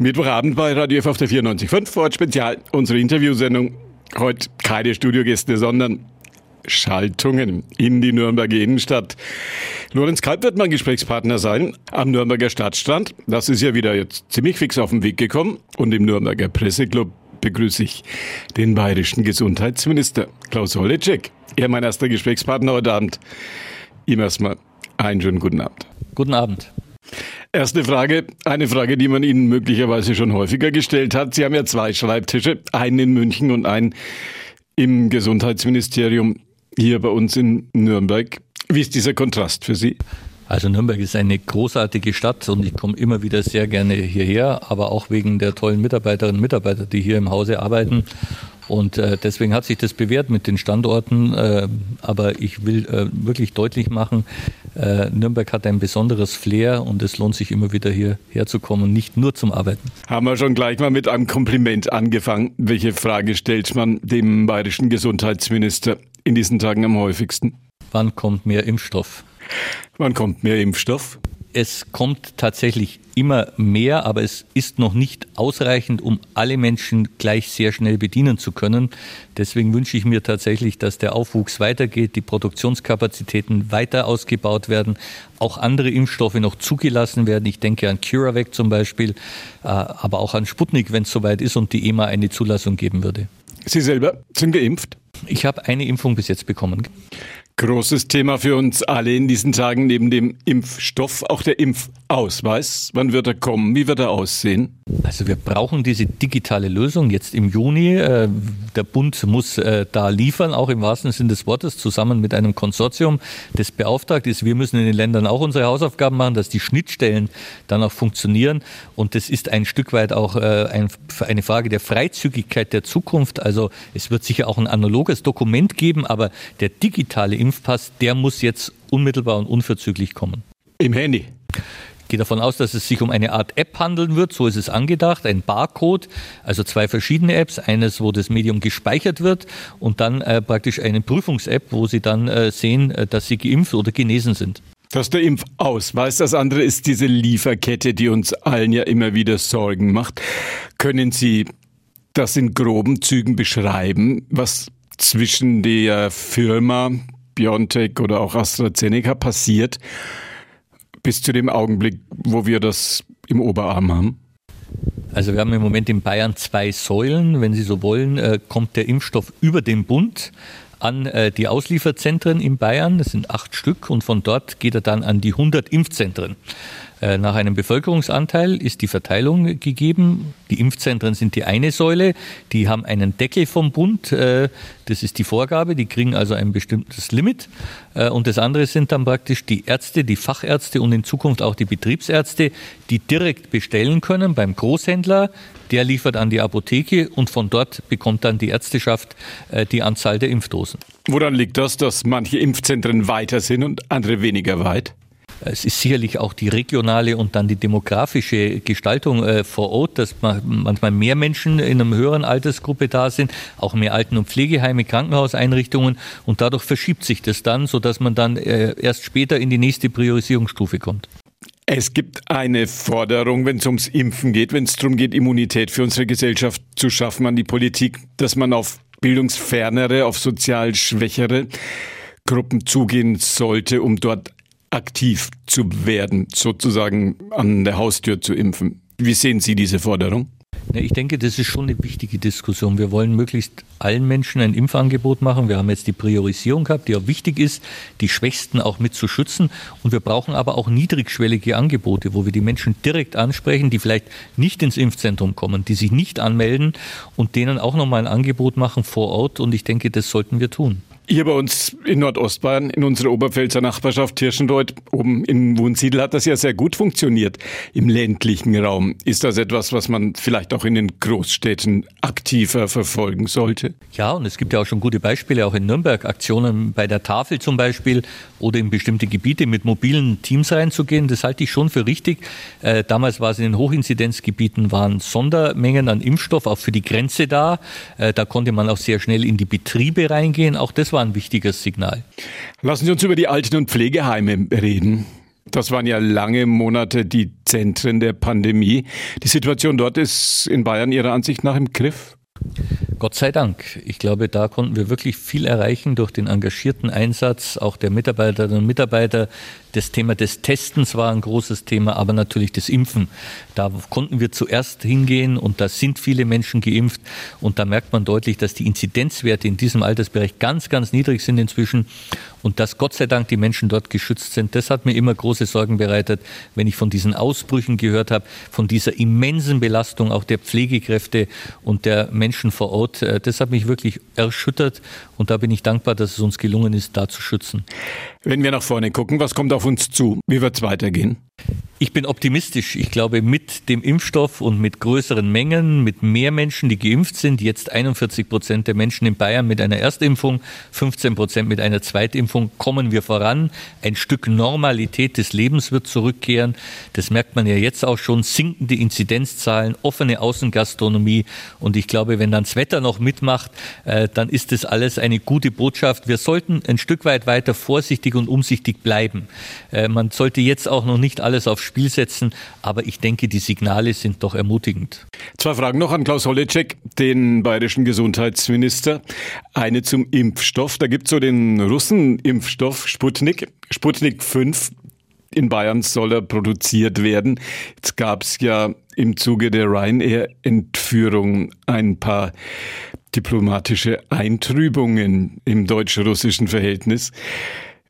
Mittwochabend bei Radio F auf der 94.5 Ford Spezial. Unsere Interviewsendung. Heute keine Studiogäste, sondern Schaltungen in die Nürnberger Innenstadt. Lorenz Kalb wird mein Gesprächspartner sein am Nürnberger Stadtstrand. Das ist ja wieder jetzt ziemlich fix auf den Weg gekommen. Und im Nürnberger Presseclub begrüße ich den bayerischen Gesundheitsminister Klaus Holleczek. Er mein erster Gesprächspartner heute Abend. Ihm erstmal einen schönen guten Abend. Guten Abend. Erste Frage, eine Frage, die man Ihnen möglicherweise schon häufiger gestellt hat. Sie haben ja zwei Schreibtische, einen in München und einen im Gesundheitsministerium hier bei uns in Nürnberg. Wie ist dieser Kontrast für Sie? Also Nürnberg ist eine großartige Stadt und ich komme immer wieder sehr gerne hierher, aber auch wegen der tollen Mitarbeiterinnen und Mitarbeiter, die hier im Hause arbeiten. Und äh, deswegen hat sich das bewährt mit den Standorten. Äh, aber ich will äh, wirklich deutlich machen, äh, Nürnberg hat ein besonderes Flair und es lohnt sich immer wieder hierher zu kommen, nicht nur zum Arbeiten. Haben wir schon gleich mal mit einem Kompliment angefangen. Welche Frage stellt man dem bayerischen Gesundheitsminister in diesen Tagen am häufigsten? Wann kommt mehr Impfstoff? Wann kommt mehr Impfstoff? Es kommt tatsächlich immer mehr, aber es ist noch nicht ausreichend, um alle Menschen gleich sehr schnell bedienen zu können. Deswegen wünsche ich mir tatsächlich, dass der Aufwuchs weitergeht, die Produktionskapazitäten weiter ausgebaut werden, auch andere Impfstoffe noch zugelassen werden. Ich denke an CuraVac zum Beispiel, äh, aber auch an Sputnik, wenn es soweit ist und die EMA eine Zulassung geben würde. Sie selber sind geimpft? Ich habe eine Impfung bis jetzt bekommen. Großes Thema für uns alle in diesen Tagen neben dem Impfstoff, auch der Impfausweis. Wann wird er kommen? Wie wird er aussehen? Also wir brauchen diese digitale Lösung jetzt im Juni. Äh, der Bund muss äh, da liefern, auch im wahrsten Sinne des Wortes, zusammen mit einem Konsortium, das beauftragt ist. Wir müssen in den Ländern auch unsere Hausaufgaben machen, dass die Schnittstellen dann auch funktionieren. Und das ist ein Stück weit auch äh, eine Frage der Freizügigkeit der Zukunft. Also es wird sicher auch ein analoges Dokument geben, aber der digitale Impfstoff Impfpass, der muss jetzt unmittelbar und unverzüglich kommen. Im Handy? Ich gehe davon aus, dass es sich um eine Art App handeln wird, so ist es angedacht, ein Barcode, also zwei verschiedene Apps, eines, wo das Medium gespeichert wird und dann äh, praktisch eine Prüfungs-App, wo Sie dann äh, sehen, äh, dass Sie geimpft oder genesen sind. Das ist der Impfausweis. Das andere ist diese Lieferkette, die uns allen ja immer wieder Sorgen macht. Können Sie das in groben Zügen beschreiben, was zwischen der Firma, BioNTech oder auch AstraZeneca passiert, bis zu dem Augenblick, wo wir das im Oberarm haben? Also wir haben im Moment in Bayern zwei Säulen. Wenn Sie so wollen, äh, kommt der Impfstoff über den Bund an äh, die Auslieferzentren in Bayern. Das sind acht Stück und von dort geht er dann an die 100 Impfzentren. Äh, nach einem Bevölkerungsanteil ist die Verteilung gegeben. Die Impfzentren sind die eine Säule. Die haben einen Deckel vom Bund. Äh, das ist die Vorgabe. Die kriegen also ein bestimmtes Limit. Äh, und das andere sind dann praktisch die Ärzte, die Fachärzte und in Zukunft auch die Betriebsärzte, die direkt bestellen können beim Großhändler. Der liefert an die Apotheke und von dort bekommt dann die Ärzteschaft die Anzahl der Impfdosen. Woran liegt das, dass manche Impfzentren weiter sind und andere weniger weit? Es ist sicherlich auch die regionale und dann die demografische Gestaltung äh, vor Ort, dass manchmal mehr Menschen in einer höheren Altersgruppe da sind, auch mehr Alten- und Pflegeheime, Krankenhauseinrichtungen und dadurch verschiebt sich das dann, sodass man dann äh, erst später in die nächste Priorisierungsstufe kommt. Es gibt eine Forderung, wenn es ums Impfen geht, wenn es darum geht, Immunität für unsere Gesellschaft zu schaffen an die Politik, dass man auf bildungsfernere, auf sozial schwächere Gruppen zugehen sollte, um dort aktiv zu werden, sozusagen an der Haustür zu impfen. Wie sehen Sie diese Forderung? Ich denke, das ist schon eine wichtige Diskussion. Wir wollen möglichst allen Menschen ein Impfangebot machen. Wir haben jetzt die Priorisierung gehabt, die auch wichtig ist, die Schwächsten auch mit zu schützen. Und wir brauchen aber auch niedrigschwellige Angebote, wo wir die Menschen direkt ansprechen, die vielleicht nicht ins Impfzentrum kommen, die sich nicht anmelden und denen auch nochmal ein Angebot machen vor Ort. Und ich denke, das sollten wir tun. Hier bei uns in Nordostbayern, in unserer Oberpfälzer Nachbarschaft Tirschenreuth, oben in Wunsiedel, hat das ja sehr gut funktioniert im ländlichen Raum. Ist das etwas, was man vielleicht auch in den Großstädten aktiver verfolgen sollte? Ja, und es gibt ja auch schon gute Beispiele, auch in Nürnberg, Aktionen bei der Tafel zum Beispiel oder in bestimmte Gebiete mit mobilen Teams reinzugehen. Das halte ich schon für richtig. Äh, damals war es in den Hochinzidenzgebieten, waren Sondermengen an Impfstoff auch für die Grenze da. Äh, da konnte man auch sehr schnell in die Betriebe reingehen. Auch das war war ein wichtiges Signal. Lassen Sie uns über die Alten- und Pflegeheime reden. Das waren ja lange Monate die Zentren der Pandemie. Die Situation dort ist in Bayern Ihrer Ansicht nach im Griff? Gott sei Dank. Ich glaube, da konnten wir wirklich viel erreichen durch den engagierten Einsatz auch der Mitarbeiterinnen und Mitarbeiter. Das Thema des Testens war ein großes Thema, aber natürlich das Impfen. Da konnten wir zuerst hingehen und da sind viele Menschen geimpft und da merkt man deutlich, dass die Inzidenzwerte in diesem Altersbereich ganz, ganz niedrig sind inzwischen und dass Gott sei Dank die Menschen dort geschützt sind. Das hat mir immer große Sorgen bereitet, wenn ich von diesen Ausbrüchen gehört habe, von dieser immensen Belastung auch der Pflegekräfte und der Menschen vor Ort. Äh, das hat mich wirklich erschüttert und da bin ich dankbar, dass es uns gelungen ist, da zu schützen. Wenn wir nach vorne gucken, was kommt auf uns zu? Wie wird es weitergehen? Ich bin optimistisch. Ich glaube, mit dem Impfstoff und mit größeren Mengen, mit mehr Menschen, die geimpft sind, jetzt 41 Prozent der Menschen in Bayern mit einer Erstimpfung, 15 Prozent mit einer Zweitimpfung, kommen wir voran. Ein Stück Normalität des Lebens wird zurückkehren. Das merkt man ja jetzt auch schon. Sinkende Inzidenzzahlen, offene Außengastronomie. Und ich glaube, wenn dann das Wetter noch mitmacht, äh, dann ist das alles eine gute Botschaft. Wir sollten ein Stück weit weiter vorsichtig und umsichtig bleiben. Äh, man sollte jetzt auch noch nicht alles aufs Spiel setzen, aber ich denke, die Signale sind doch ermutigend. Zwei Fragen noch an Klaus Holleczek, den bayerischen Gesundheitsminister. Eine zum Impfstoff. Da gibt es so den Russen-Impfstoff Sputnik, Sputnik 5. In Bayern soll er produziert werden. Jetzt gab es ja im Zuge der Ryanair-Entführung ein paar diplomatische Eintrübungen im deutsch-russischen Verhältnis.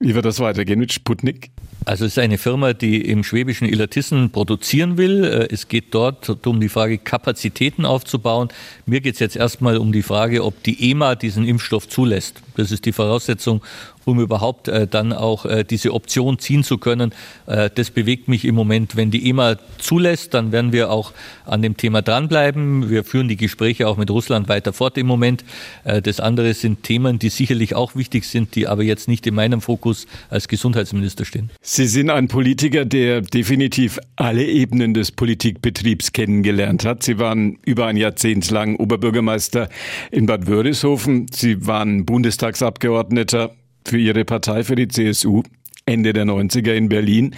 Wie wird das weitergehen mit Sputnik? Also es ist eine Firma, die im schwäbischen Illertissen produzieren will. Äh, es geht dort um die Frage, Kapazitäten aufzubauen. Mir geht es jetzt erstmal um die Frage, ob die EMA diesen Impfstoff zulässt. Das ist die Voraussetzung, um überhaupt äh, dann auch äh, diese Option ziehen zu können. Äh, das bewegt mich im Moment. Wenn die EMA zulässt, dann werden wir auch an dem Thema dranbleiben. Wir führen die Gespräche auch mit Russland weiter fort im Moment. Äh, das andere sind Themen, die sicherlich auch wichtig sind, die aber jetzt nicht in meinem Fokus als Gesundheitsminister stehen. Sie sind ein Politiker, der definitiv alle Ebenen des Politikbetriebs kennengelernt hat. Sie waren über ein Jahrzehnt lang Oberbürgermeister in Bad Wörishofen. Sie waren Bundestagsabgeordneter für ihre Partei, für die CSU, Ende der 90er in Berlin.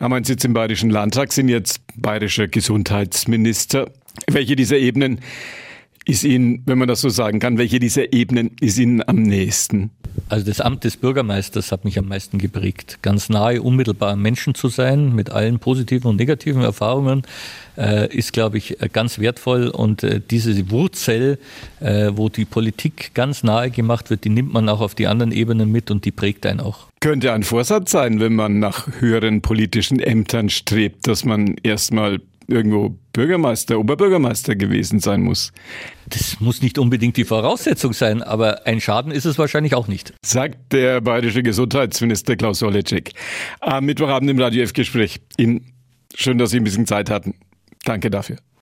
Haben einen Sitz im Bayerischen Landtag, sind jetzt bayerischer Gesundheitsminister. Welche dieser Ebenen ist Ihnen, wenn man das so sagen kann, welche dieser Ebenen ist Ihnen am nächsten? Also das Amt des Bürgermeisters hat mich am meisten geprägt. Ganz nahe, unmittelbar am Menschen zu sein, mit allen positiven und negativen Erfahrungen, äh, ist, glaube ich, ganz wertvoll. Und äh, diese Wurzel, äh, wo die Politik ganz nahe gemacht wird, die nimmt man auch auf die anderen Ebenen mit und die prägt einen auch. Könnte ein Vorsatz sein, wenn man nach höheren politischen Ämtern strebt, dass man erstmal irgendwo Bürgermeister, Oberbürgermeister gewesen sein muss. Das muss nicht unbedingt die Voraussetzung sein, aber ein Schaden ist es wahrscheinlich auch nicht. Sagt der bayerische Gesundheitsminister Klaus Oleczek am Mittwochabend im Radio F-Gespräch. Ihnen schön, dass Sie ein bisschen Zeit hatten. Danke dafür.